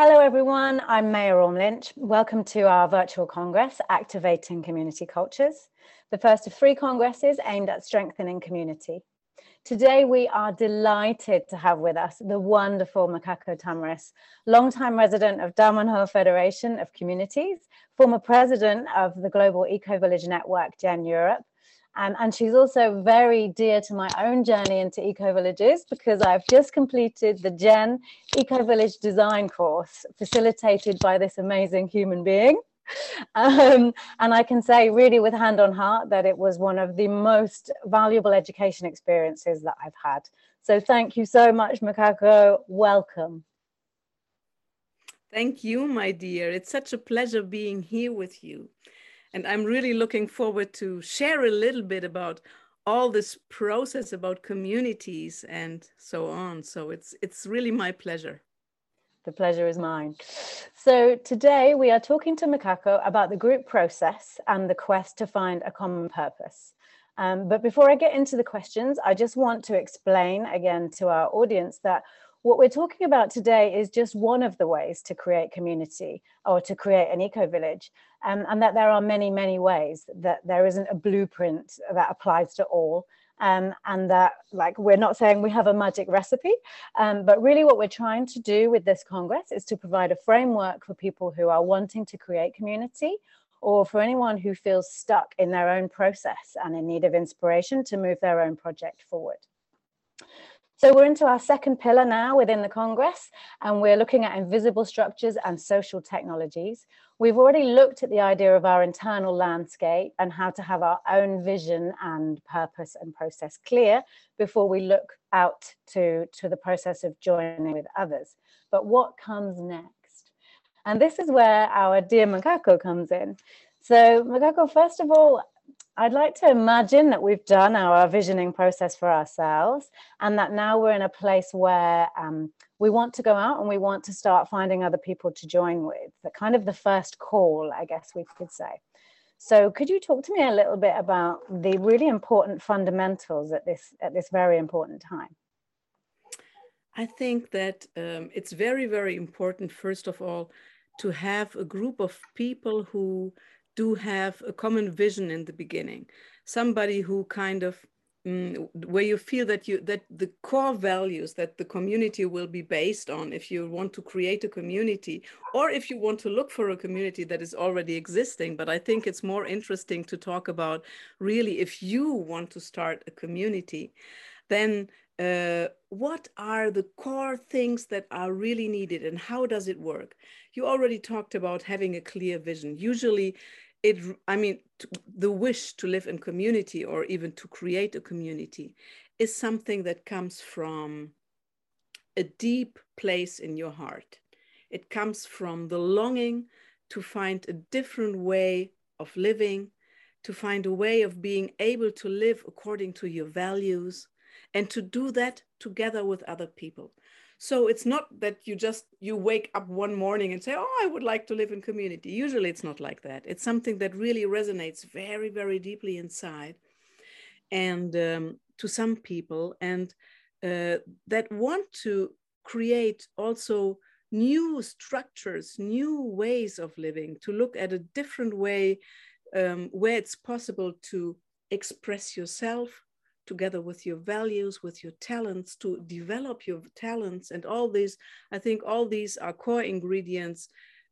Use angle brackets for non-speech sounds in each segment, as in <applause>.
Hello, everyone. I'm Maya Orme-Lynch. Welcome to our virtual congress, Activating Community Cultures, the first of three congresses aimed at strengthening community. Today, we are delighted to have with us the wonderful Macaco Tamerice, longtime resident of Damanhur Federation of Communities, former president of the Global Eco Village Network, GEN Europe, um, and she's also very dear to my own journey into eco villages because I've just completed the Gen Eco Village Design course facilitated by this amazing human being. <laughs> Um, and I can say, really, with hand on heart, that it was one of the most valuable education experiences that I've had. So, thank you so much, Macaco. Welcome. Thank you, my dear. It's such a pleasure being here with you. And I'm really looking forward to share a little bit about all this process about communities and so on. So it's it's really my pleasure. The pleasure is mine. So today we are talking to Macaco about the group process and the quest to find a common purpose. Um, but before I get into the questions, I just want to explain again to our audience that what we're talking about today is just one of the ways to create community or to create an eco village, um, and that there are many, many ways that there isn't a blueprint that applies to all. Um, and that like we're not saying we have a magic recipe um, but really what we're trying to do with this congress is to provide a framework for people who are wanting to create community or for anyone who feels stuck in their own process and in need of inspiration to move their own project forward so we're into our second pillar now within the Congress, and we're looking at invisible structures and social technologies. We've already looked at the idea of our internal landscape and how to have our own vision and purpose and process clear before we look out to, to the process of joining with others. But what comes next? And this is where our dear Macaco comes in. So Macaco, first of all, I'd like to imagine that we've done our visioning process for ourselves and that now we're in a place where um, we want to go out and we want to start finding other people to join with. The kind of the first call, I guess we could say. So could you talk to me a little bit about the really important fundamentals at this at this very important time? I think that um, it's very, very important, first of all, to have a group of people who do have a common vision in the beginning somebody who kind of mm, where you feel that you that the core values that the community will be based on if you want to create a community or if you want to look for a community that is already existing but i think it's more interesting to talk about really if you want to start a community then uh, what are the core things that are really needed and how does it work? You already talked about having a clear vision. Usually, it i mean the wish to live in community or even to create a community is something that comes from a deep place in your heart. It comes from the longing to find a different way of living to find a way of being able to live according to your values and to do that together with other people so it's not that you just you wake up one morning and say oh i would like to live in community. Usually it's not like that. It's something that really resonates very very deeply inside and um, to some people and uh, that want to create also new structures new ways of living to look at a different way um, where it's possible to express yourself together with your values, with your talents, to develop your talents. And all these, I think all these are core ingredients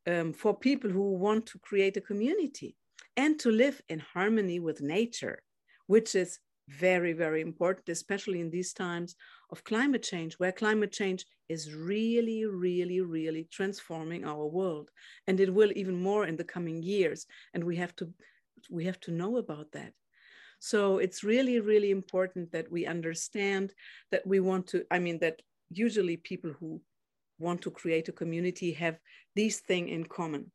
um, for people who want to create a community and to live in harmony with nature, which is very, very important, especially in these times of climate change, where climate change is really, really, really transforming our world. And it will even more in the coming years. And we have to we have to know about that. So it's really, really important that we understand that we want to, I mean, that usually people who want to create a community have these things in common.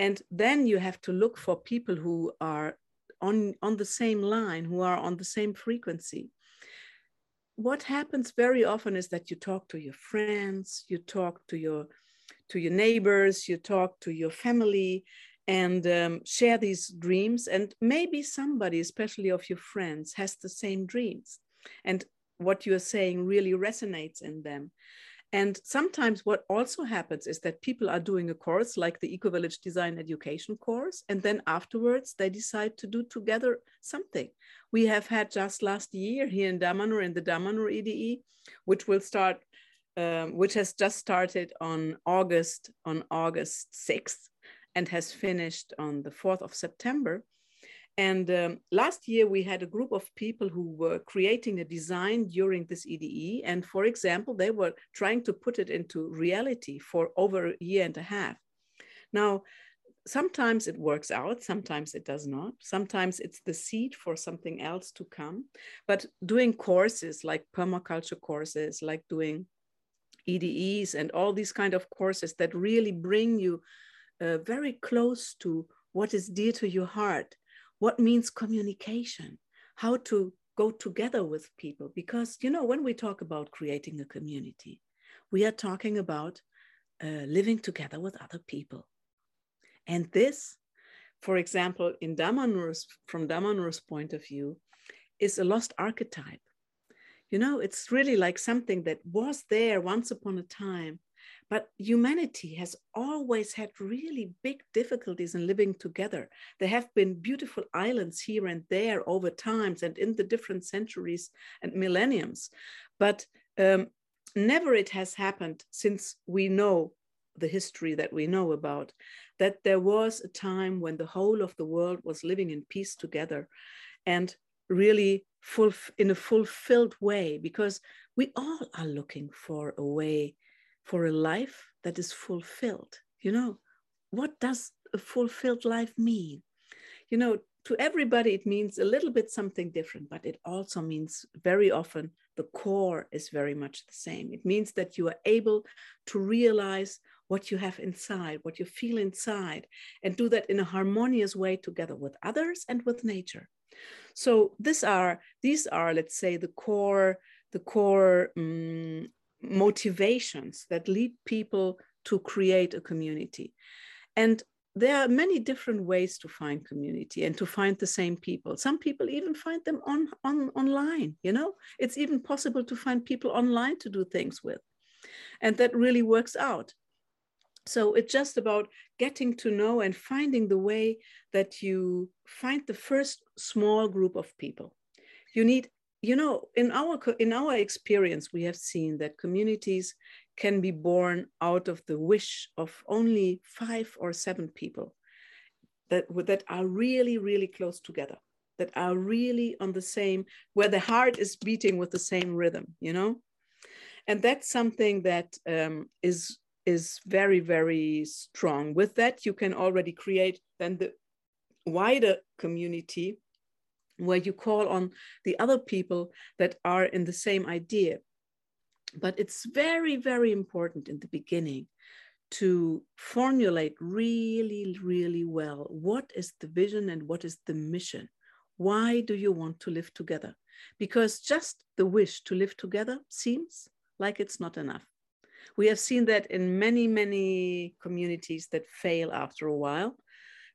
And then you have to look for people who are on, on the same line, who are on the same frequency. What happens very often is that you talk to your friends, you talk to your to your neighbors, you talk to your family, and um, share these dreams. And maybe somebody, especially of your friends, has the same dreams. And what you're saying really resonates in them. And sometimes what also happens is that people are doing a course like the Eco Village Design Education course, and then afterwards they decide to do together something. We have had just last year here in Damanhur in the Damanhur EDE, which will start, um, which has just started on August on August 6th and has finished on the 4th of September. And um, last year, we had a group of people who were creating a design during this EDE. And for example, they were trying to put it into reality for over a year and a half. Now, sometimes it works out, sometimes it does not. Sometimes it's the seed for something else to come. But doing courses like permaculture courses, like doing EDEs and all these kind of courses that really bring you uh, very close to what is dear to your heart what means communication, how to go together with people. Because, you know, when we talk about creating a community, we are talking about uh, living together with other people. And this, for example, in Damanhur's, from Damanhur's point of view, is a lost archetype. You know, it's really like something that was there once upon a time, but humanity has always had really big difficulties in living together. There have been beautiful islands here and there over times and in the different centuries and millenniums. But um, never it has happened since we know the history that we know about that there was a time when the whole of the world was living in peace together and really full in a fulfilled way because we all are looking for a way for a life that is fulfilled. You know, what does a fulfilled life mean? You know, to everybody, it means a little bit something different, but it also means very often the core is very much the same. It means that you are able to realize what you have inside, what you feel inside, and do that in a harmonious way together with others and with nature. So these are these are, let's say, the core the core um, motivations that lead people to create a community. And there are many different ways to find community and to find the same people. Some people even find them on, on online, you know? It's even possible to find people online to do things with. And that really works out. So it's just about getting to know and finding the way that you find the first small group of people. You need you know in our in our experience we have seen that communities can be born out of the wish of only five or seven people that that are really really close together that are really on the same where the heart is beating with the same rhythm you know? And that's something that um, is is very very strong. With that you can already create then the wider community where you call on the other people that are in the same idea. But it's very, very important in the beginning to formulate really, really well what is the vision and what is the mission? Why do you want to live together? Because just the wish to live together seems like it's not enough. We have seen that in many, many communities that fail after a while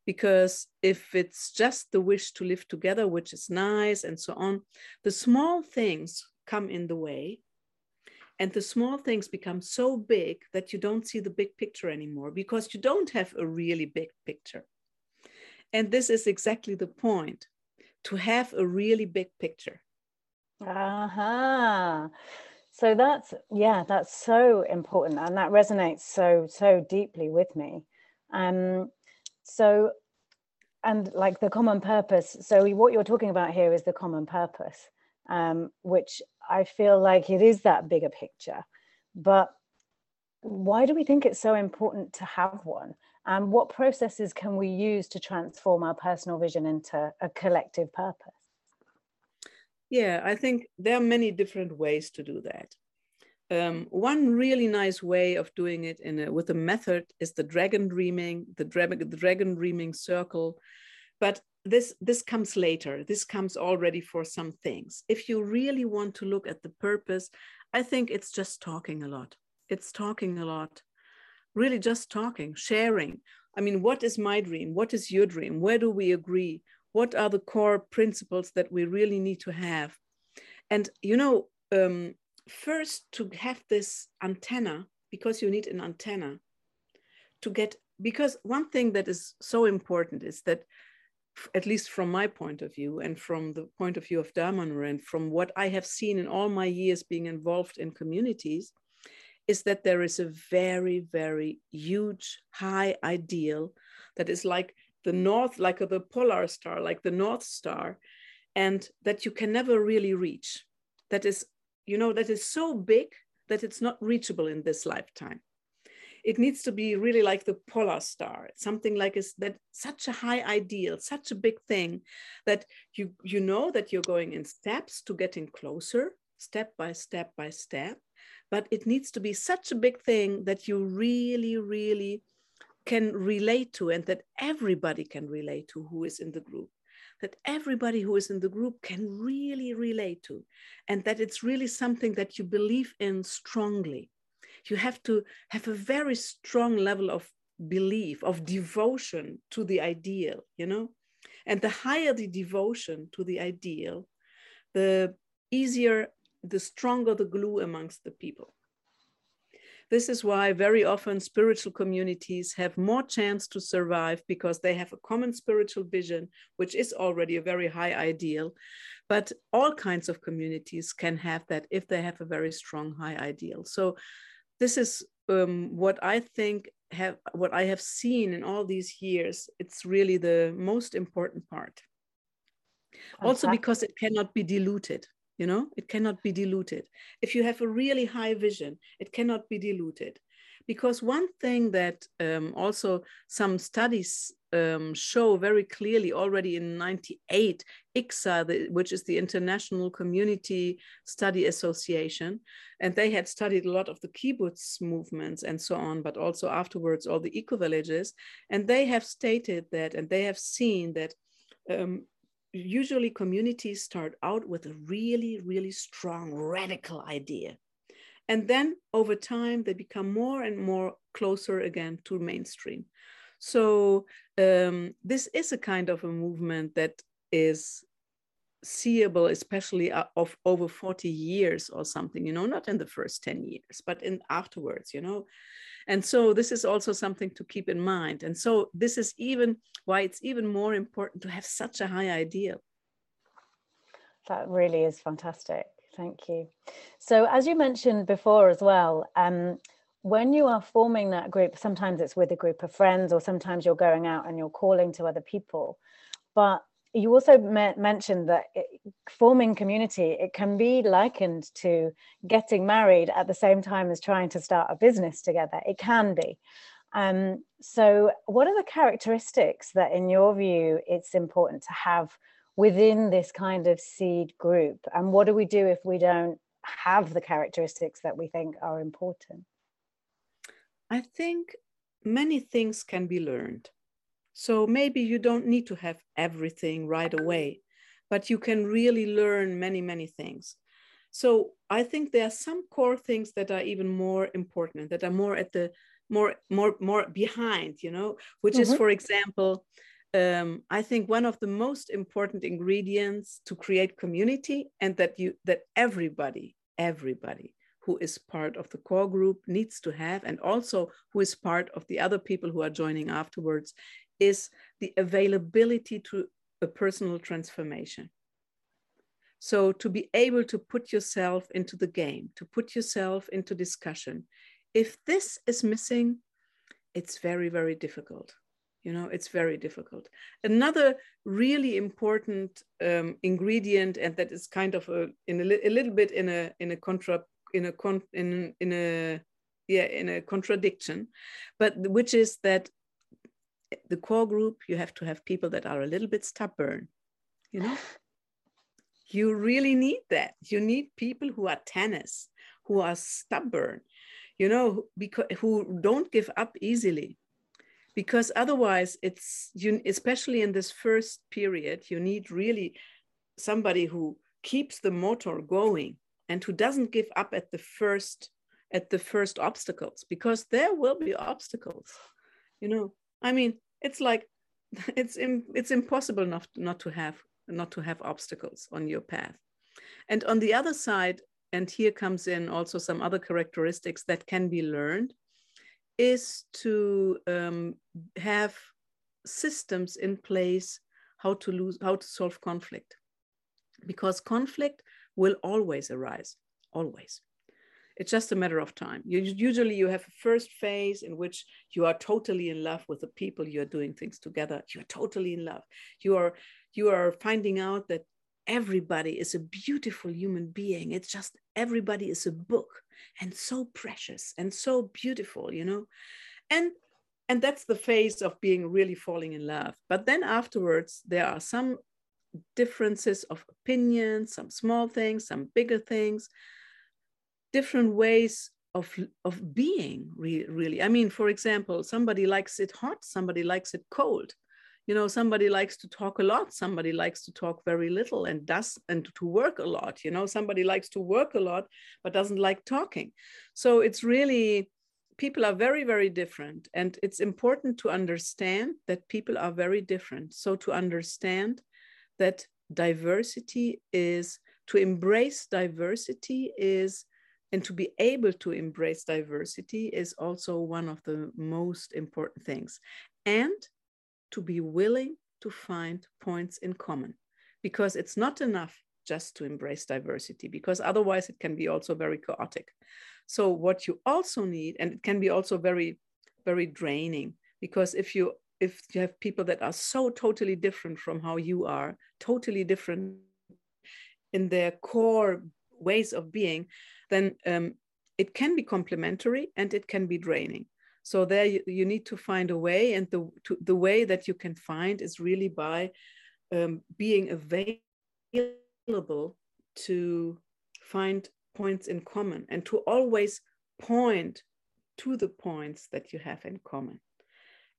because if it's just the wish to live together, which is nice and so on, the small things come in the way. And the small things become so big that you don't see the big picture anymore because you don't have a really big picture. And this is exactly the point to have a really big picture. Aha. Uh-huh. So that's, yeah, that's so important. And that resonates so, so deeply with me. Um, so and like the common purpose so what you're talking about here is the common purpose um, which i feel like it is that bigger picture. But why do we think it's so important to have one? And what processes can we use to transform our personal vision into a collective purpose? Yeah i think there are many different ways to do that um, one really nice way of doing it in a, with a method is the dragon dreaming, the, dra the dragon dreaming circle. But this this comes later. This comes already for some things. If you really want to look at the purpose, I think it's just talking a lot. It's talking a lot, really just talking, sharing. I mean, what is my dream? What is your dream? Where do we agree? What are the core principles that we really need to have? And you know, um, first to have this antenna because you need an antenna to get because one thing that is so important is that at least from my point of view and from the point of view of Damanhur and from what I have seen in all my years being involved in communities, is that there is a very, very huge high ideal that is like the North, like the polar star, like the North Star, and that you can never really reach. That is, you know, that is so big that it's not reachable in this lifetime. It needs to be really like the polar star something like is that such a high ideal such a big thing that you you know that you're going in steps to getting closer step by step by step but it needs to be such a big thing that you really really can relate to and that everybody can relate to who is in the group that everybody who is in the group can really relate to and that it's really something that you believe in strongly. You have to have a very strong level of belief of devotion to the ideal you know? And the higher the devotion to the ideal the easier the stronger the glue amongst the people this is why very often spiritual communities have more chance to survive because they have a common spiritual vision which is already a very high ideal but all kinds of communities can have that if they have a very strong high ideal so this is um, what I think have what I have seen in all these years. It's really the most important part. Also because it cannot be diluted. You know, it cannot be diluted. If you have a really high vision, it cannot be diluted. Because one thing that um, also some studies um, show very clearly already in 98, ICSA, the, which is the International Community Study Association, and they had studied a lot of the kibbutz movements and so on, but also afterwards all the eco villages. And they have stated that, and they have seen that um, usually communities start out with a really, really strong radical idea. And then over time, they become more and more closer again to mainstream. So um, this is a kind of a movement that is seeable, especially uh, of over 40 years or something, you know, not in the first 10 years, but in afterwards, you know. And so this is also something to keep in mind. And so this is even why it's even more important to have such a high ideal. That really is fantastic. Thank you. So as you mentioned before as well, um, when you are forming that group, sometimes it's with a group of friends, or sometimes you're going out and you're calling to other people. But you also mentioned that it, forming community it can be likened to getting married at the same time as trying to start a business together. It can be. Um, so what are the characteristics that in your view it's important to have within this kind of seed group? And what do we do if we don't have the characteristics that we think are important? I think many things can be learned. So maybe you don't need to have everything right away, but you can really learn many, many things. So I think there are some core things that are even more important, that are more at the more, more, more behind, you know, which mm-hmm. is, for example, um, I think one of the most important ingredients to create community and that you that everybody, everybody who is part of the core group needs to have, and also who is part of the other people who are joining afterwards, is the availability to a personal transformation. So to be able to put yourself into the game, to put yourself into discussion. If this is missing, it's very, very difficult. You know, it's very difficult. Another really important um, ingredient, and that is kind of a, in a, a little bit in a in a contra in a con in in a yeah in a contradiction but which is that the core group you have to have people that are a little bit stubborn you know? <sighs> You really need that. You need people who are tennis who are stubborn you know because who don't give up easily. Because otherwise it's you especially in this first period you need really somebody who keeps the motor going and who doesn't give up at the first at the first obstacles because there will be obstacles you know i mean it's like <laughs> it's it's impossible not not to have not to have obstacles on your path and on the other side and here comes in also some other characteristics that can be learned, is to um, have systems in place how to lose, how to solve conflict, because conflict will always arise, always. It's just a matter of time. You, usually, you have a first phase in which you are totally in love with the people you are doing things together. You're totally in love. You are you are finding out that everybody is a beautiful human being. It's just everybody is a book and so precious and so beautiful, you know? And and that's the phase of being really falling in love. But then afterwards, there are some differences of opinion, some small things, some bigger things, different ways of, of being, re- really. I mean, for example, somebody likes it hot, somebody likes it cold. You know somebody likes to talk a lot somebody likes to talk very little and does and to work a lot you know. Somebody likes to work a lot but doesn't like talking. So it's really people are very very different and it's important to understand that people are very different. So to understand that diversity is to embrace diversity is and to be able to embrace diversity is also one of the most important things. And to be willing to find points in common because it's not enough just to embrace diversity because otherwise it can be also very chaotic. So what you also need and it can be also very very draining because if you if you have people that are so totally different from how you are totally different in their core ways of being then um, it can be complementary and it can be draining. So there you, you need to find a way, and the to, the way that you can find is really by um, being available to find points in common and to always point to the points that you have in common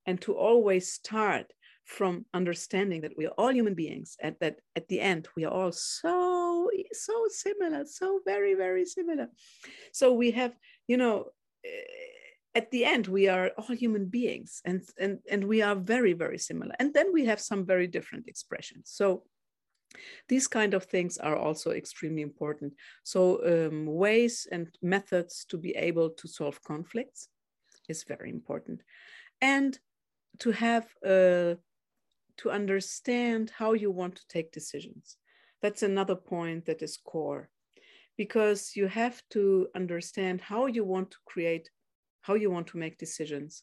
and to always start from understanding that we are all human beings and that at the end we are all so so similar so very very similar. So we have you know at the end we are all human beings and and and we are very very similar. And then we have some very different expressions. So these kind of things are also extremely important. So um, ways and methods to be able to solve conflicts is very important. And to have uh, to understand how you want to take decisions that's another point that is core because you have to understand how you want to create how you want to make decisions.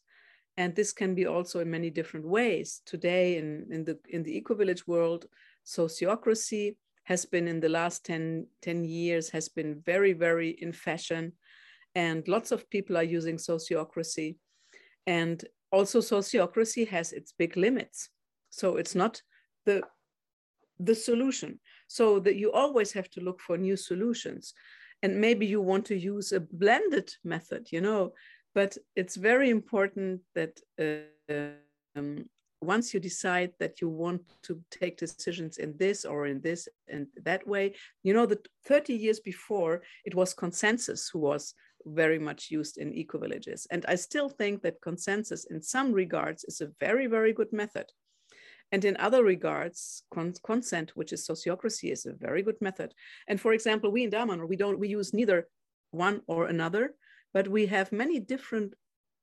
And this can be also in many different ways. Today in, in the in the eco-village world sociocracy has been in the last 10, 10 years has been very very in fashion. And lots of people are using sociocracy. And also sociocracy has its big limits. So it's not the the solution so that you always have to look for new solutions and maybe you want to use a blended method you know but it's very important that uh, um, once you decide that you want to take decisions in this or in this and that way, you know that 30 years before it was consensus who was very much used in eco villages. And I still think that consensus in some regards is a very, very good method. And in other regards, con consent, which is sociocracy, is a very good method. And for example, we in Damanhur, we don't we use neither one or another but we have many different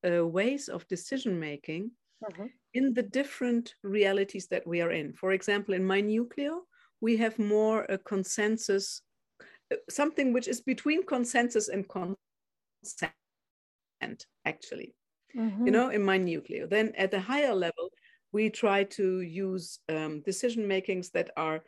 uh, ways of decision making mm-hmm. in the different realities that we are in. For example, in my nucleo, we have more a consensus, uh, something which is between consensus and consent, actually. Mm-hmm. You know, in my nucleo. Then at the higher level, we try to use um, decision makings that are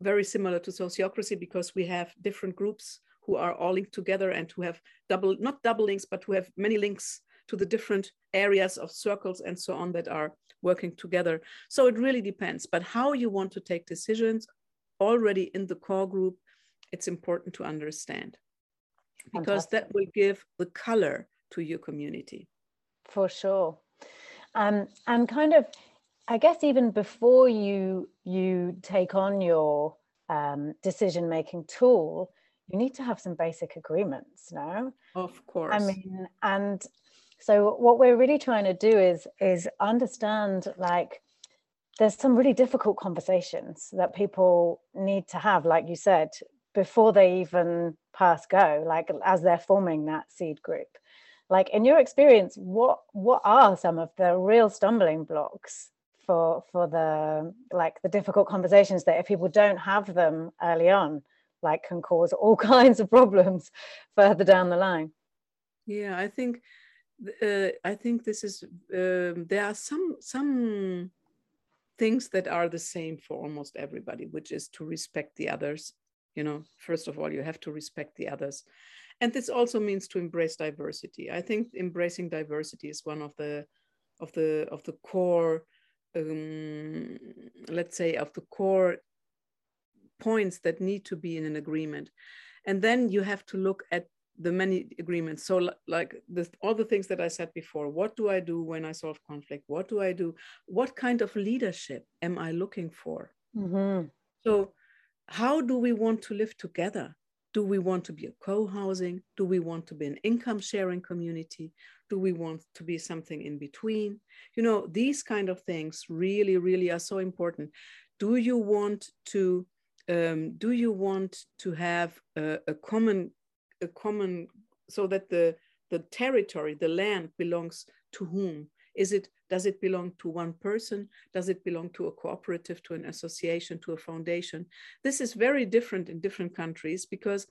very similar to sociocracy because we have different groups who are all linked together and who have double, not double links, but who have many links to the different areas of circles and so on that are working together. So it really depends. But how you want to take decisions already in the core group, it's important to understand because Fantastic. that will give the color to your community. For sure. Um, and kind of, I guess even before you you take on your um, decision making tool, you need to have some basic agreements no? Of course. i mean and so what we're really trying to do is is understand like there's some really difficult conversations that people need to have like you said before they even pass go like as they're forming that seed group. Like in your experience what what are some of the real stumbling blocks for for the like the difficult conversations that if people don't have them early on like can cause all <laughs> kinds of problems further down the line. Yeah i think uh, i think this is um, there are some some things that are the same for almost everybody which is to respect the others you know. First of all you have to respect the others. And this also means to embrace diversity. I think embracing diversity is one of the of the of the core um, let's say of the core points that need to be in an agreement. And then you have to look at the many agreements. So like the, all the things that i said before what do i do when i solve conflict? What do i do? What kind of leadership am i looking for? Mm-hmm. so how do we want to live together do we want to be a co-housing? Do we want to be an income sharing community? Do we want to be something in between? You know these kind of things really really are so important. Do you want to um, do you want to have a, a common a common so that the the territory the land belongs to whom is it does it belong to one person? Does it belong to a cooperative to an association to a foundation? This is very different in different countries because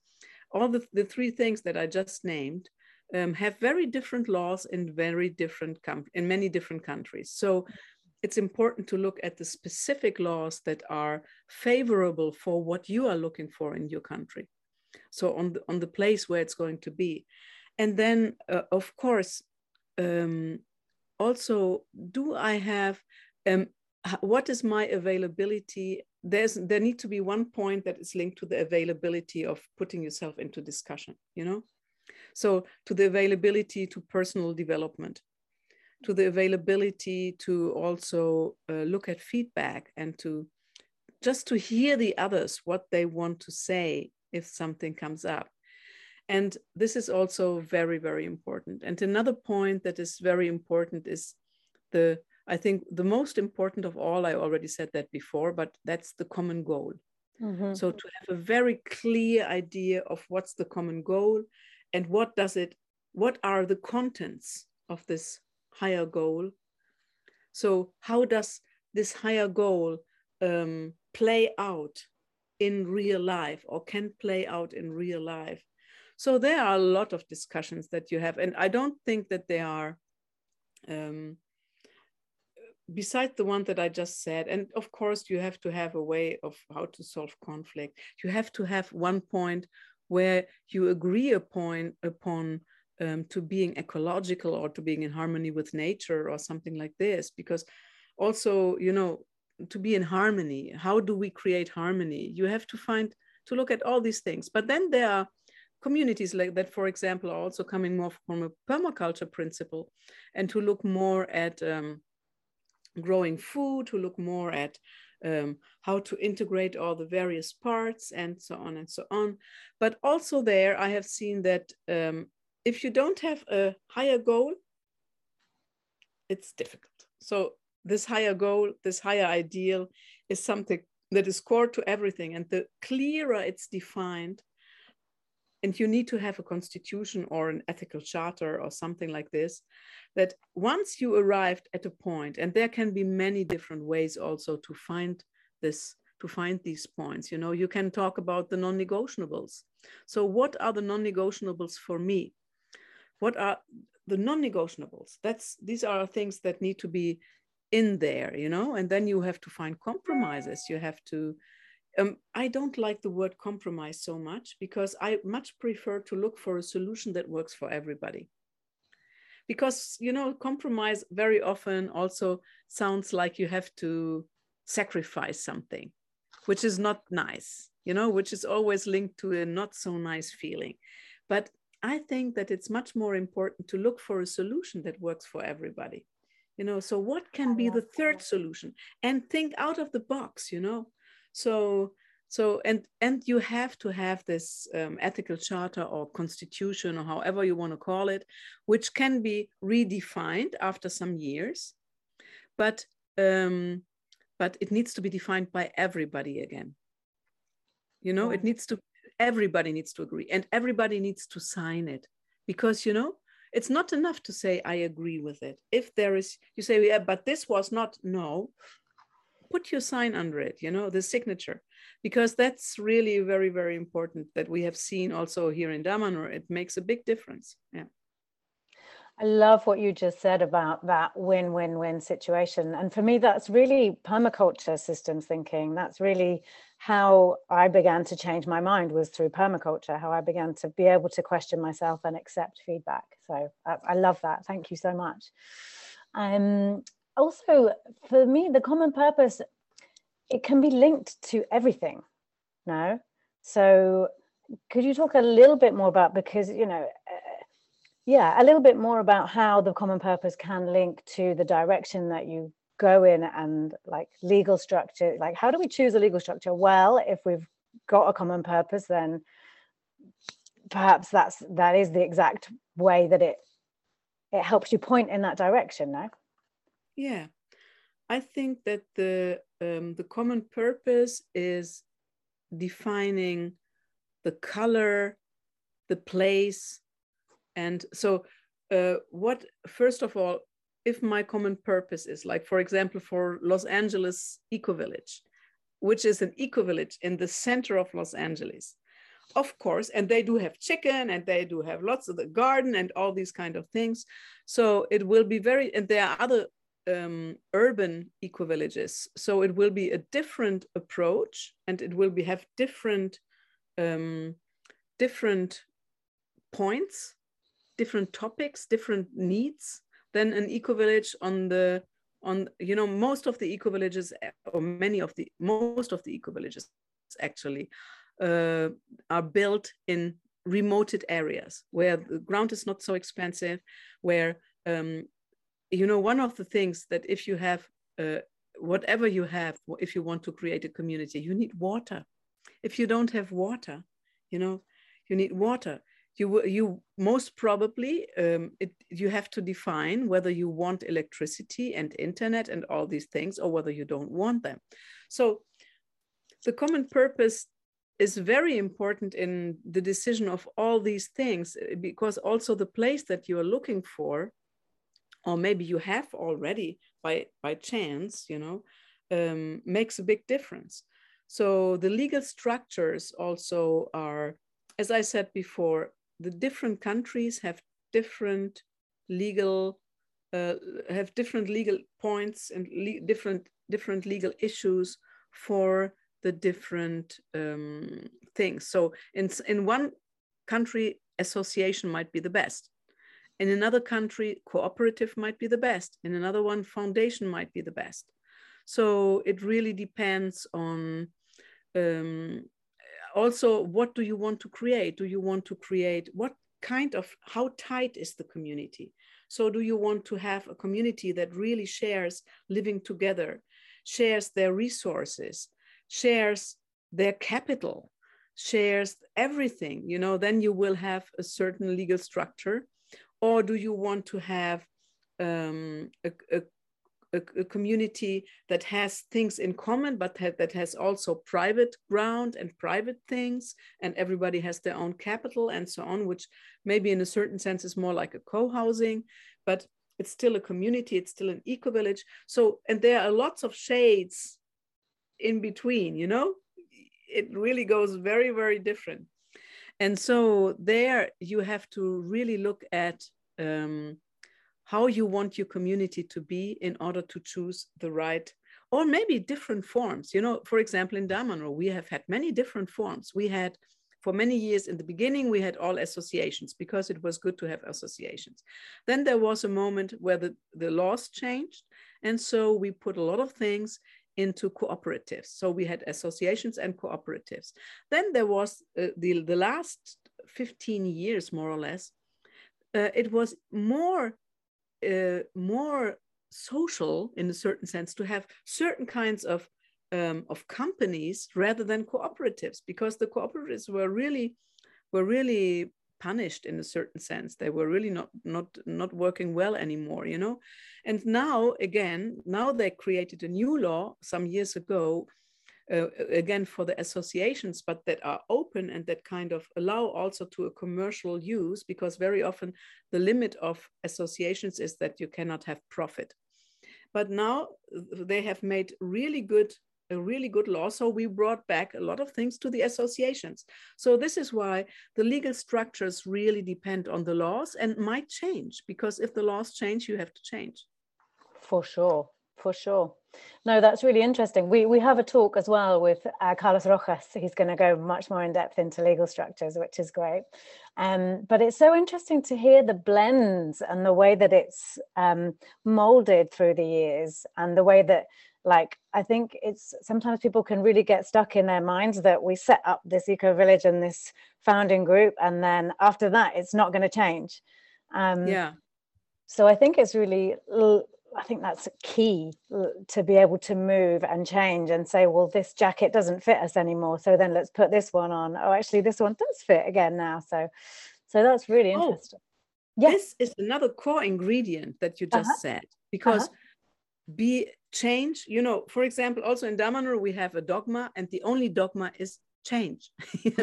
all the, the three things that i just named um, have very different laws in very different in many different countries. So it's important to look at the specific laws that are favorable for what you are looking for in your country. So on the, on the place where it's going to be. And then uh, of course um, also do i have um, what is my availability? There's there need to be one point that is linked to the availability of putting yourself into discussion you know? So to the availability to personal development to the availability to also uh, look at feedback and to just to hear the others what they want to say if something comes up and this is also very very important. And another point that is very important is the i think the most important of all i already said that before but that's the common goal. Mm-hmm. so to have a very clear idea of what's the common goal and what does it what are the contents of this higher goal? So how does this higher goal um, play out in real life or can play out in real life so there are a lot of discussions that you have and i don't think that they are um, besides the one that i just said and of course you have to have a way of how to solve conflict. You have to have one point where you agree upon upon um, to being ecological or to being in harmony with nature or something like this because also you know to be in harmony how do we create harmony? You have to find to look at all these things. But then there are communities like that for example are also coming more from a permaculture principle and to look more at um, growing food to look more at um, how to integrate all the various parts and so on and so on. But also there, I have seen that um, if you don't have a higher goal, it's difficult. So this higher goal, this higher ideal is something that is core to everything. And the clearer it's defined, and you need to have a constitution or an ethical charter or something like this that once you arrived at a point and there can be many different ways also to find this to find these points you know you can talk about the non-negotiables. So what are the non-negotiables for me? What are the non-negotiables? That's these are things that need to be in there you know and then you have to find compromises. You have to um, I don't like the word compromise so much because I much prefer to look for a solution that works for everybody. Because, you know, compromise very often also sounds like you have to sacrifice something, which is not nice, you know, which is always linked to a not so nice feeling. But I think that it's much more important to look for a solution that works for everybody. You know, so what can be the third solution? And think out of the box, you know so so and and you have to have this um, ethical charter or constitution or however you want to call it which can be redefined after some years but um, but it needs to be defined by everybody again. You know it needs to everybody needs to agree and everybody needs to sign it because you know it's not enough to say i agree with it. If there is you say yeah but this was not no put your sign under it you know the signature because that's really very very important that we have seen also here in damanhur it makes a big difference yeah I love what you just said about that win win win situation. And for me, that's really permaculture systems thinking. That's really how I began to change my mind was through permaculture, how I began to be able to question myself and accept feedback. So I, I love that. Thank you so much. Um, also, for me, the common purpose, it can be linked to everything. No? So could you talk a little bit more about, because, you know, uh, yeah, a little bit more about how the common purpose can link to the direction that you go in and like legal structure. Like, how do we choose a legal structure? Well, if we've got a common purpose, then perhaps that's that is the exact way that it it helps you point in that direction. No. Yeah, I think that the um, the common purpose is defining the color, the place, and so, uh, what, first of all, if my common purpose is like, for example, for Los Angeles Eco Village, which is an eco village in the center of Los Angeles, of course, and they do have chicken and they do have lots of the garden and all these kind of things. So it will be very, and there are other um, urban eco villages. So it will be a different approach and it will be have different, um, different points different topics, different needs than an eco village on the on you know most of the eco villages or many of the most of the eco villages actually uh, are built in remoted areas where the ground is not so expensive where um, you know one of the things that if you have uh, whatever you have if you want to create a community you need water. If you don't have water you know you need water. You you most probably um, it, you have to define whether you want electricity and internet and all these things or whether you don't want them. So the common purpose is very important in the decision of all these things eh, because also the place that you are looking for or maybe you have already by by chance you know um, makes a big difference so the legal structures also are as i said before the different countries have different legal uh, have different legal points and le different different legal issues for the different um, things. So in in one country, association might be the best. In another country, cooperative might be the best. In another one, foundation might be the best. So it really depends on um, also what do you want to create do you want to create what kind of how tight is the community so do you want to have a community that really shares living together shares their resources shares their capital shares everything you know then you will have a certain legal structure or do you want to have um, a, a, a, community that has things in common, but ha that has also private ground and private things, and everybody has their own capital and so on, which maybe in a certain sense is more like a co-housing, but it's still a community, it's still an eco-village. So, and there are lots of shades in between, you know? It really goes very, very different. And so there you have to really look at um, how you want your community to be in order to choose the right or maybe different forms. You know for example in damanhur we have had many different forms. We had for many years in the beginning we had all associations because it was good to have associations. Then there was a moment where the, the laws changed and so we put a lot of things into cooperatives. So we had associations and cooperatives. Then there was uh, the, the last 15 years more or less uh, it was more uh, more social in a certain sense to have certain kinds of um, of companies rather than cooperatives because the cooperatives were really were really punished in a certain sense. They were really not not not working well anymore you know? And now again now they created a new law some years ago uh, again for the associations but that are open and that kind of allow also to a commercial use because very often the limit of associations is that you cannot have profit. But now they have made really good a really good law. So we brought back a lot of things to the associations. So this is why the legal structures really depend on the laws and might change because if the laws change, you have to change. For sure, for sure. No, that's really interesting. We we have a talk as well with uh, Carlos Rojas. He's going to go much more in depth into legal structures, which is great. Um, but it's so interesting to hear the blends and the way that it's um, molded through the years, and the way that like i think it's sometimes people can really get stuck in their minds that we set up this eco village and this founding group and then after that it's not going to change. Um yeah. so i think it's really i think that's key to be able to move and change and say well this jacket doesn't fit us anymore so then let's put this one on. Oh actually this one does fit again now. So so that's really oh, interesting. Oh, yes. this is another core ingredient that you just uh-huh. said because uh-huh be change you know for example also in damanhur we have a dogma and the only dogma is change. <laughs>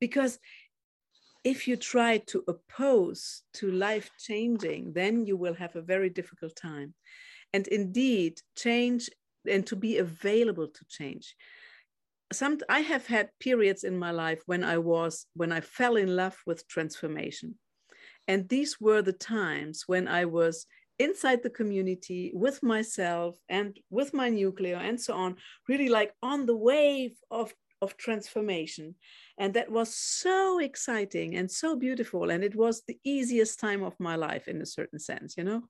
Because if you try to oppose to life changing then you will have a very difficult time. And indeed change and to be available to change. Some i have had periods in my life when i was when i fell in love with transformation and these were the times when I was inside the community with myself and with my nuclear and so on, really like on the wave of, of transformation. And that was so exciting and so beautiful. And it was the easiest time of my life in a certain sense, you know?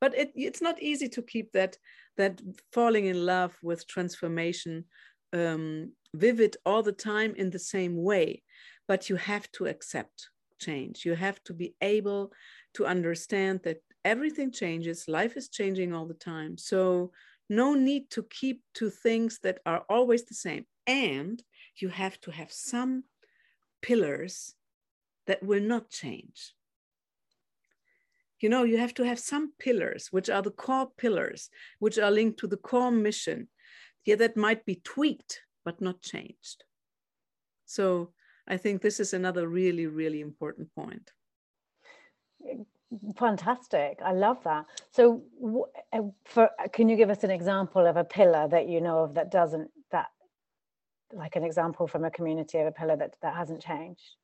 But it, it's not easy to keep that, that falling in love with transformation um, vivid all the time in the same way. But you have to accept change. You have to be able to understand that everything changes, life is changing all the time. So, no need to keep to things that are always the same. And you have to have some pillars that will not change. You know, you have to have some pillars, which are the core pillars, which are linked to the core mission. Yeah, that might be tweaked, but not changed. So I think this is another really, really important point. Fantastic. I love that. So, uh, for, can you give us an example of a pillar that you know of that doesn't, that, like an example from a community of a pillar that, that hasn't changed?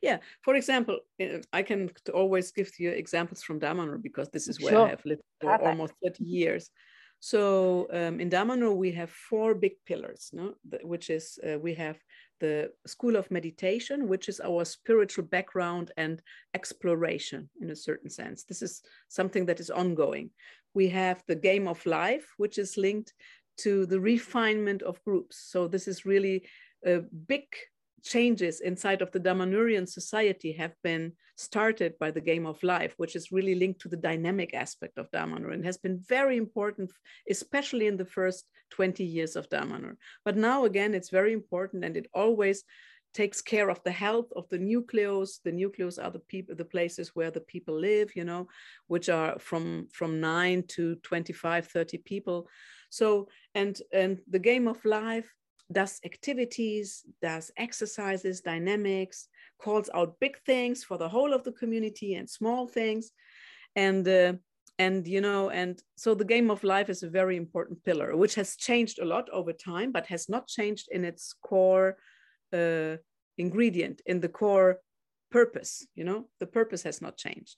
Yeah, for example, uh, I can always give you examples from Damanhur because this is where sure. I have lived for almost 30 years. So um, in Damanhur, we have four big pillars, no? which is uh, we have the School of Meditation, which is our spiritual background and exploration in a certain sense. This is something that is ongoing. We have the Game of Life, which is linked to the refinement of groups. So this is really a big changes inside of the Damanhurian society have been started by the game of life, which is really linked to the dynamic aspect of Damanhur and has been very important, especially in the first 20 years of Damanhur. But now again, it's very important and it always takes care of the health of the nucleus. The nucleus are the people, the places where the people live, you know, which are from from nine to 25, 30 people. So, and and the game of life does activities, does exercises, dynamics, calls out big things for the whole of the community and small things. And uh, and you know and so the game of life is a very important pillar which has changed a lot over time but has not changed in its core uh, ingredient in the core purpose you know? The purpose has not changed.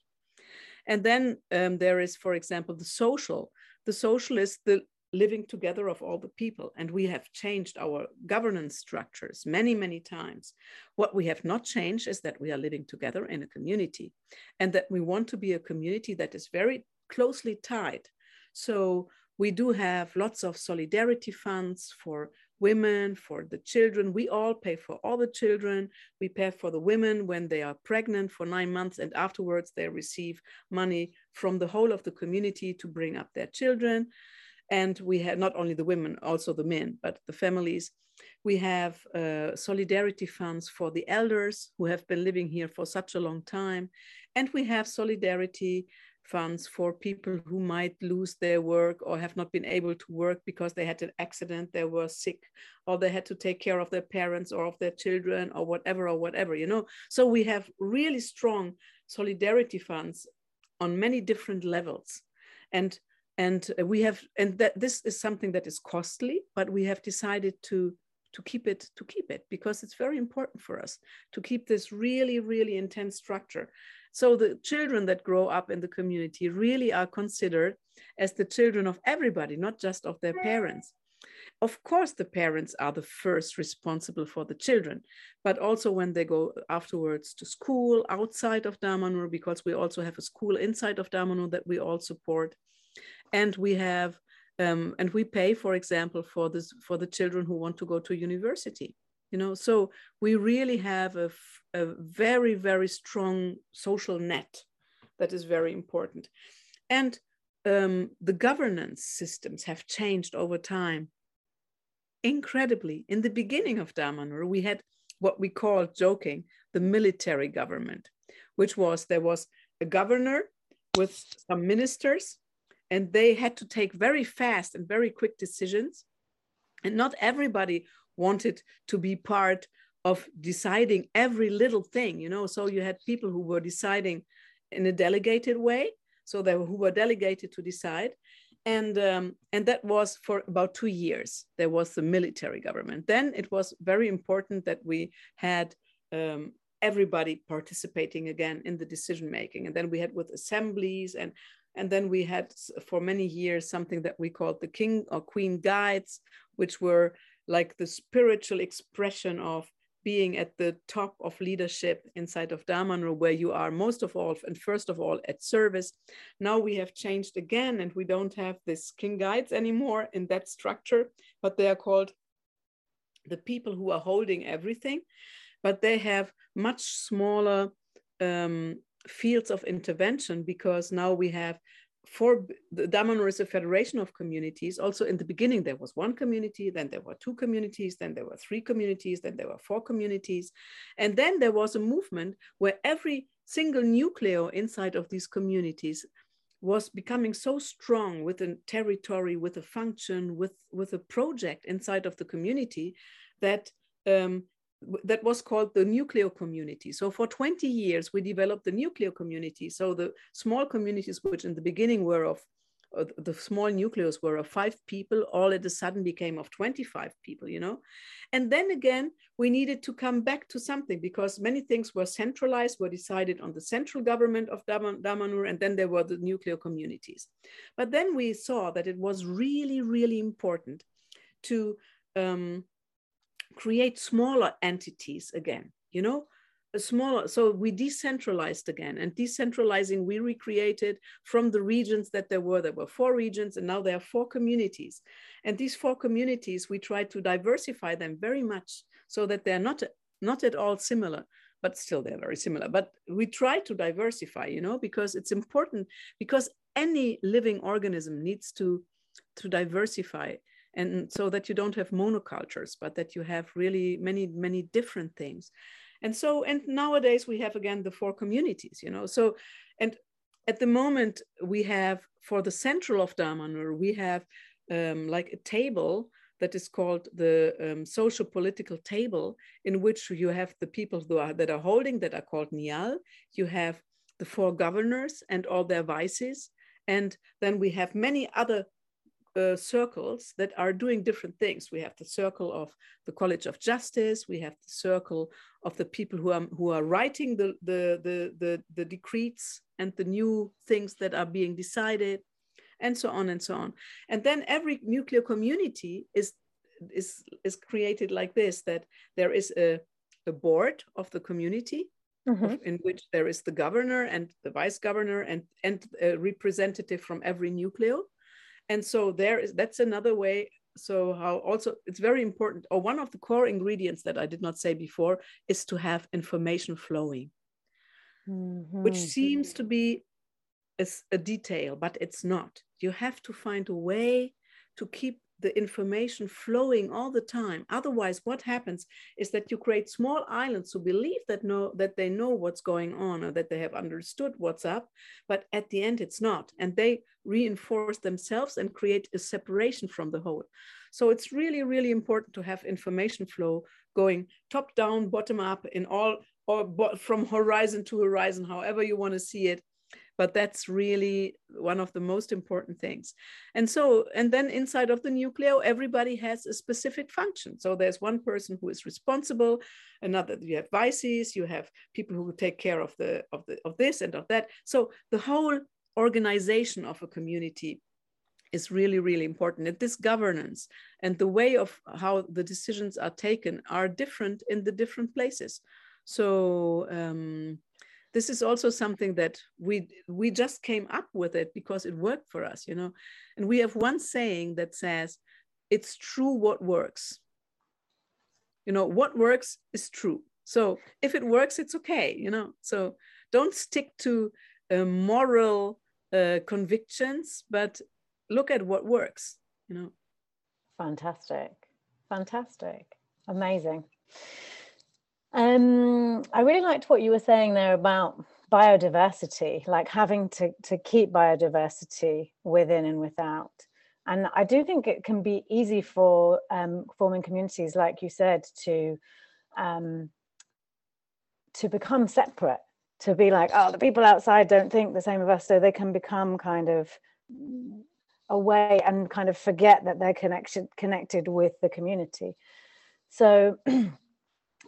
And then um, there is for example the social. The social is the living together of all the people. And we have changed our governance structures many, many times. What we have not changed is that we are living together in a community and that we want to be a community that is very closely tied. So we do have lots of solidarity funds for women, for the children. We all pay for all the children. We pay for the women when they are pregnant for nine months, and afterwards they receive money from the whole of the community to bring up their children and we have not only the women also the men but the families we have uh, solidarity funds for the elders who have been living here for such a long time and we have solidarity funds for people who might lose their work or have not been able to work because they had an accident, they were sick, or they had to take care of their parents or of their children or whatever or whatever, you know. So we have really strong solidarity funds on many different levels. And and we have and that this is something that is costly, but we have decided to to keep it to keep it because it's very important for us to keep this really really intense structure so the children that grow up in the community really are considered as the children of everybody, not just of their parents. Of course, the parents are the first responsible for the children, but also when they go afterwards to school outside of Damanhur, because we also have a school inside of Damanhur that we all support. And we have um, and we pay, for example, for this for the children who want to go to university you know? So we really have a, very very strong social net that is very important. And um, the governance systems have changed over time incredibly. In the beginning of damanhur we had what we call joking the military government which was there was a governor with some ministers and they had to take very fast and very quick decisions. And not everybody wanted to be part of deciding every little thing you know? So you had people who were deciding in a delegated way. So they were, who were delegated to decide. And um, and that was for about two years. There was the military government. Then it was very important that we had um, everybody participating again in the decision making and then we had with assemblies and and then we had for many years something that we called the king or queen guides which were like the spiritual expression of being at the top of leadership inside of Damanhur, where you are most of all and first of all at service. Now we have changed again, and we don't have this king guides anymore in that structure, but they are called the people who are holding everything, but they have much smaller um, fields of intervention because now we have for the Damanhur is a federation of communities. Also, in the beginning, there was one community, then there were two communities, then there were three communities, then there were four communities. And then there was a movement where every single nucleo inside of these communities was becoming so strong with a territory, with a function, with, with a project inside of the community that um, that was called the nuclear community. So for 20 years, we developed the nuclear community. So the small communities, which in the beginning were of uh, the small nucleus were of five people, all at a sudden became of 25 people, you know? And then again, we needed to come back to something because many things were centralized, were decided on the central government of Damanhur, and then there were the nuclear communities. But then we saw that it was really, really important to um, create smaller entities again, you know, a smaller, so we decentralized again and decentralizing, we recreated from the regions that there were, there were four regions and now there are four communities. And these four communities, we try to diversify them very much so that they're not, not at all similar, but still they're very similar. But we try to diversify, you know, because it's important because any living organism needs to, to diversify and so that you don't have monocultures but that you have really many many different things. And so and nowadays we have again the four communities you know so and at the moment we have for the central of damanhur we have um, like a table that is called the um, social political table in which you have the people who are, that are holding that are called nial. You have the four governors and all their vices. And then we have many other uh, circles that are doing different things. We have the circle of the College of Justice. We have the circle of the people who are who are writing the the the the, the decrees and the new things that are being decided, and so on and so on. And then every nuclear community is is is created like this: that there is a a board of the community Mm-hmm. in which there is the governor and the vice governor and, and a representative from every nucleo and so there is that's another way so how also it's very important or one of the core ingredients that i did not say before is to have information flowing mm-hmm. which seems to be a, a detail but it's not you have to find a way to keep the information flowing all the time. Otherwise, what happens is that you create small islands who believe that know that they know what's going on or that they have understood what's up, but at the end it's not. And they reinforce themselves and create a separation from the whole. So it's really, really important to have information flow going top down, bottom up in all or from horizon to horizon, however you want to see it but that's really one of the most important things. And so and then inside of the nucleo everybody has a specific function. So there's one person who is responsible another you have vices you have people who take care of the of the of this and of that. So the whole organization of a community is really really important. And this governance and the way of how the decisions are taken are different in the different places. So um, this is also something that we we just came up with it because it worked for us you know? And we have one saying that says it's true what works. You know what works is true. So if it works it's okay you know? So don't stick to uh, moral uh, convictions but look at what works you know? Fantastic. Fantastic. Amazing um, I really liked what you were saying there about biodiversity, like having to, to keep biodiversity within and without. And I do think it can be easy for um, forming communities, like you said, to um, to become separate, to be like, oh, the people outside don't think the same of us, so they can become kind of away and kind of forget that they're connected connected with the community. So <clears throat>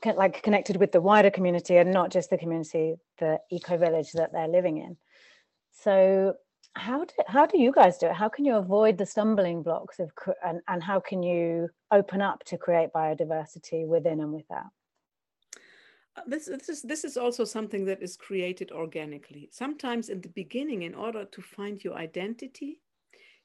like connected with the wider community and not just the community, the eco village that they're living in. So how do how do you guys do it? How can you avoid the stumbling blocks of and, and how can you open up to create biodiversity within and without? Uh, this, this is this is also something that is created organically. Sometimes in the beginning, in order to find your identity,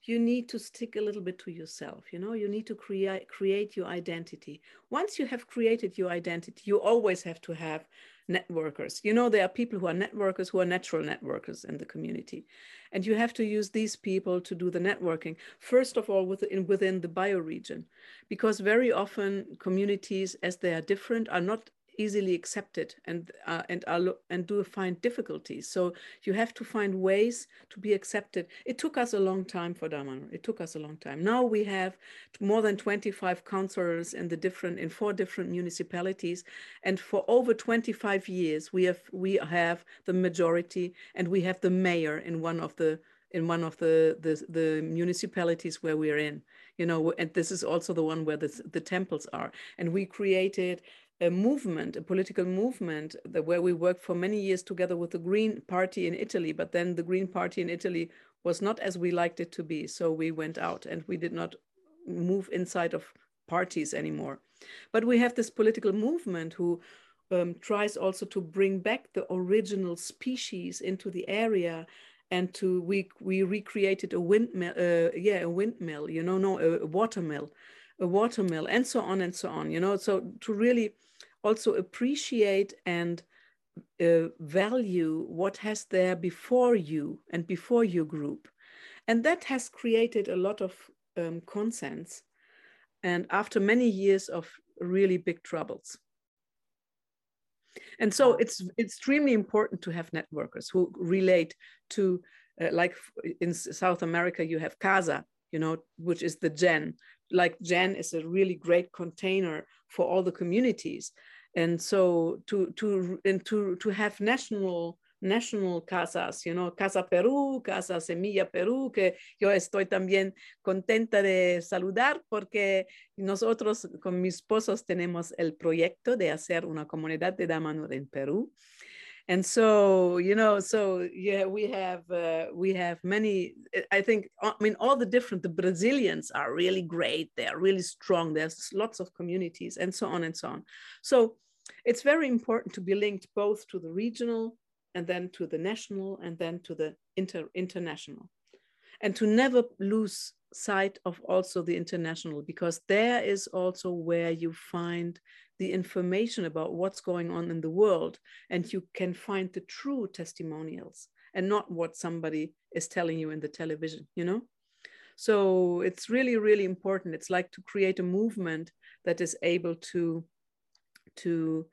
you need to stick a little bit to yourself you know you need to create create your identity. Once you have created your identity you always have to have networkers. You know there are people who are networkers who are natural networkers in the community and you have to use these people to do the networking first of all within within the bioregion because very often communities as they are different are not easily accepted and uh, and are and do find difficulties. So you have to find ways to be accepted. It took us a long time for Damanhur. It took us a long time. Now we have more than 25 councillors in the different in four different municipalities, and for over 25 years we have we have the majority and we have the mayor in one of the in one of the, the, the municipalities where we're in, you know, and this is also the one where the, the temples are. And we created a movement, a political movement, where we worked for many years together with the Green Party in Italy. But then the Green Party in Italy was not as we liked it to be. So we went out and we did not move inside of parties anymore. But we have this political movement who um, tries also to bring back the original species into the area and to we we recreated a windmill uh, yeah a windmill you know no a, a watermill a watermill and so on and so on you know so to really also appreciate and uh, value what has there before you and before your group. And that has created a lot of um, consens. And after many years of really big troubles. And so it's, it's extremely important to have networkers who relate to, uh, like in South America, you have CASA, you know, which is the GEN. Like GEN is a really great container for all the communities and so to to and to to have national national casas, you know, Casa Perú, Casa Semilla Perú, que yo estoy también contenta de saludar porque nosotros con mis esposos tenemos el proyecto de hacer una comunidad de Damanhur en Perú. And so, you know, so yeah, we have uh, we have many. I think I mean all the different. The Brazilians are really great. They are really strong. There's lots of communities and so on and so on. So it's very important to be linked both to the regional and then to the national and then to the inter international and to never lose sight of also the international because there is also where you find the information about what's going on in the world and you can find the true testimonials and not what somebody is telling you in the television you know So it's really, really important. It's like to create a movement that is able to, to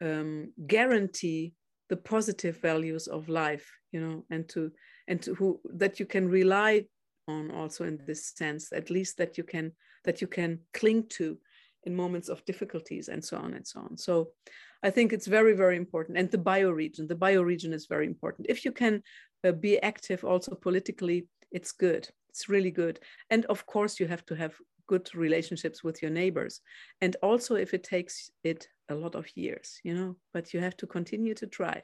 um, guarantee the positive values of life, you know, and to and to who that you can rely on also in this sense, at least that you can that you can cling to in moments of difficulties and so on and so on. So I think it's very, very important. And the bioregion, the bioregion is very important. If you can uh, be active also politically, it's good. It's really good. And of course, you have to have good relationships with your neighbors. And also, if it takes it a lot of years, you know, but you have to continue to try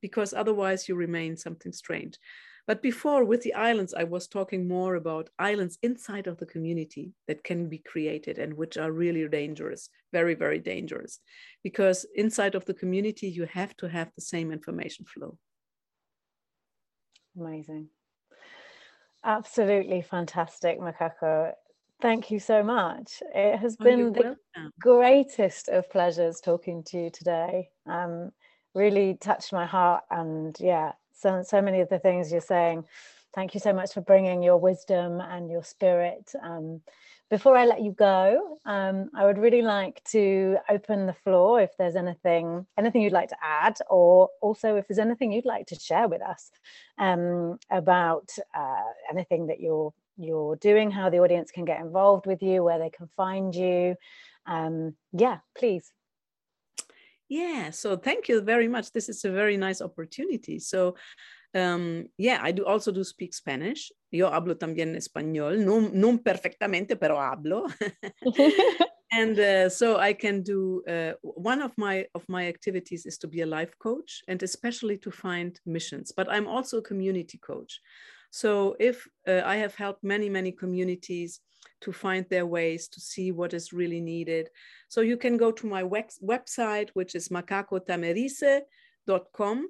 because otherwise you remain something strange. But before, with the islands, I was talking more about islands inside of the community that can be created and which are really dangerous, very, very dangerous. Because inside of the community, you have to have the same information flow. Amazing. Absolutely fantastic, Macaco. Thank you so much. It has oh, been the welcome. greatest of pleasures talking to you today. Um, really touched my heart and yeah, so, so many of the things you're saying. Thank you so much for bringing your wisdom and your spirit. Um, before I let you go, um, I would really like to open the floor if there's anything, anything you'd like to add, or also if there's anything you'd like to share with us um, about uh, anything that you're you're doing, how the audience can get involved with you, where they can find you. Um, yeah, please. Yeah, so thank you very much. This is a very nice opportunity. So, um, yeah, I do also do speak Spanish. Yo hablo también español, no, no perfectamente, pero hablo. <laughs> <laughs> and uh, so I can do uh, one of my of my activities is to be a life coach and especially to find missions. But I'm also a community coach. So if uh, I have helped many many communities to find their ways to see what is really needed. So you can go to my website, which is macacotamerice.com.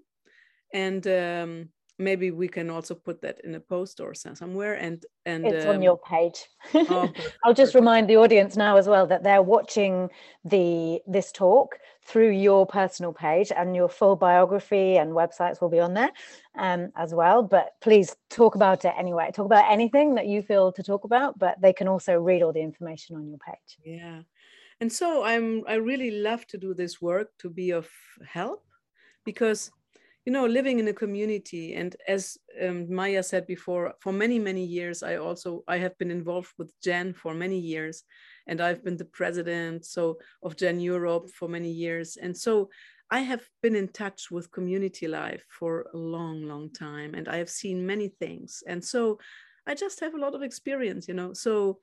And um, maybe we can also put that in a post or somewhere and and it's um, on your page. Oh, <laughs> i'll just remind the audience now as well that they're watching the this talk through your personal page and your full biography and websites will be on there um, as well. But please talk about it anyway. Talk about anything that you feel to talk about but they can also read all the information on your page. Yeah. And so i'm i really love to do this work to be of help because you know living in a community. And as um, maya said before for many many years i also i have been involved with gen for many years and i've been the president so of gen europe for many years. And so i have been in touch with community life for a long long time and i have seen many things. And so i just have a lot of experience you know? So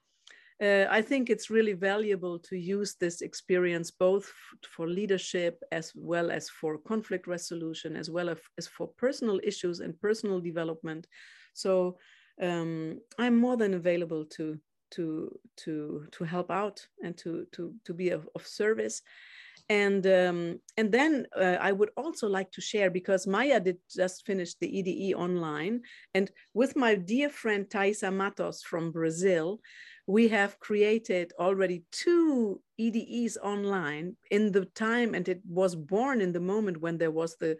uh, I think it's really valuable to use this experience both for leadership as well as for conflict resolution, as well as for personal issues and personal development. So um, I'm more than available to to to to help out and to to to be of, of service. And um, and then uh, I would also like to share because Maya did just finish the EDE online, and with my dear friend Thaisa Matos from Brazil, we have created already two EDEs online in the time, and it was born in the moment when there was the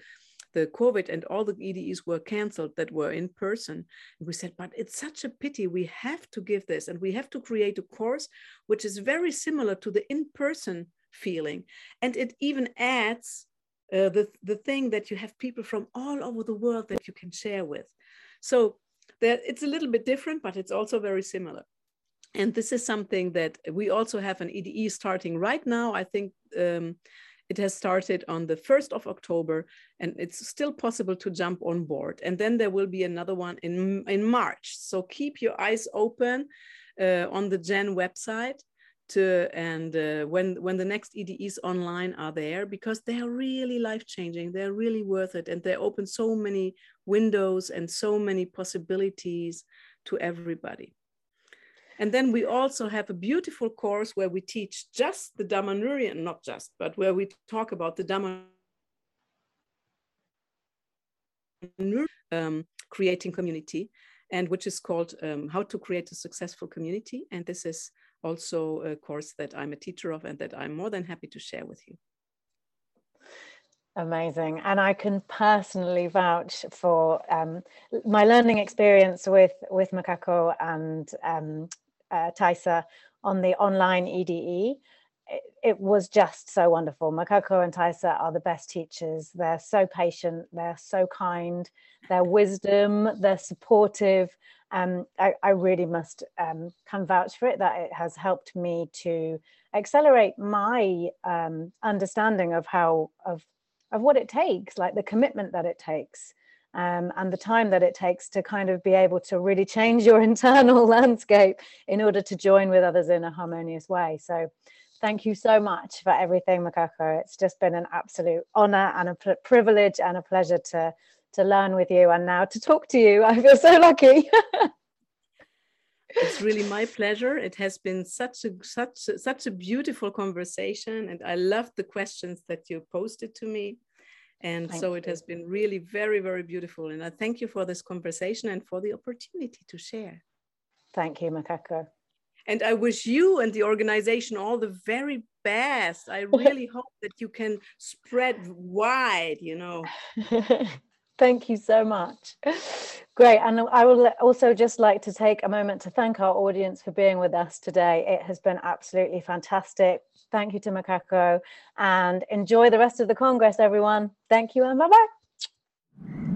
the COVID and all the EDEs were canceled that were in person. And we said, but it's such a pity. We have to give this and we have to create a course which is very similar to the in person feeling. And it even adds uh, the, the thing that you have people from all over the world that you can share with. So that it's a little bit different, but it's also very similar and this is something that we also have an EDE starting right now. I think um, it has started on the 1st of October and it's still possible to jump on board. And then there will be another one in, in March. So keep your eyes open uh, on the Gen website to and uh, when when the next EDEs online are there because they are really life changing they're really worth it and they open so many windows and so many possibilities to everybody and then we also have a beautiful course where we teach just the Damanhurian, not just, but where we talk about the Damanhurian um, creating community, and which is called um, How to Create a Successful Community. And this is also a course that I'm a teacher of and that I'm more than happy to share with you. Amazing. And I can personally vouch for um, my learning experience with, with Macaco and um, uh, Thaisa on the online EDE. It, was just so wonderful. Macaco and Thaisa are the best teachers. They're so patient, they're so kind, their wisdom, they're supportive. Um, I, I really must um, can vouch for it that it has helped me to accelerate my um, understanding of how of of what it takes, like the commitment that it takes. Um, and the time that it takes to kind of be able to really change your <laughs> internal landscape in order to join with others in a harmonious way. So, thank you so much for everything, Macaco. It's just been an absolute honor and a privilege and a pleasure to to learn with you and now to talk to you. <laughs> I feel so lucky. <laughs> it's really my pleasure. It has been such a such a, such a beautiful conversation, and I loved the questions that you posted to me. And thank so it has been really very, very beautiful. And I thank you for this conversation and for the opportunity to share. Thank you, Macaco. And I wish you and the organization all the very best. I <laughs> really hope that you can spread wide, you know. <laughs> Thank you so much. Great. And I would also just like to take a moment to thank our audience for being with us today. It has been absolutely fantastic. Thank you to Macaco and enjoy the rest of the Congress, everyone. Thank you and bye bye.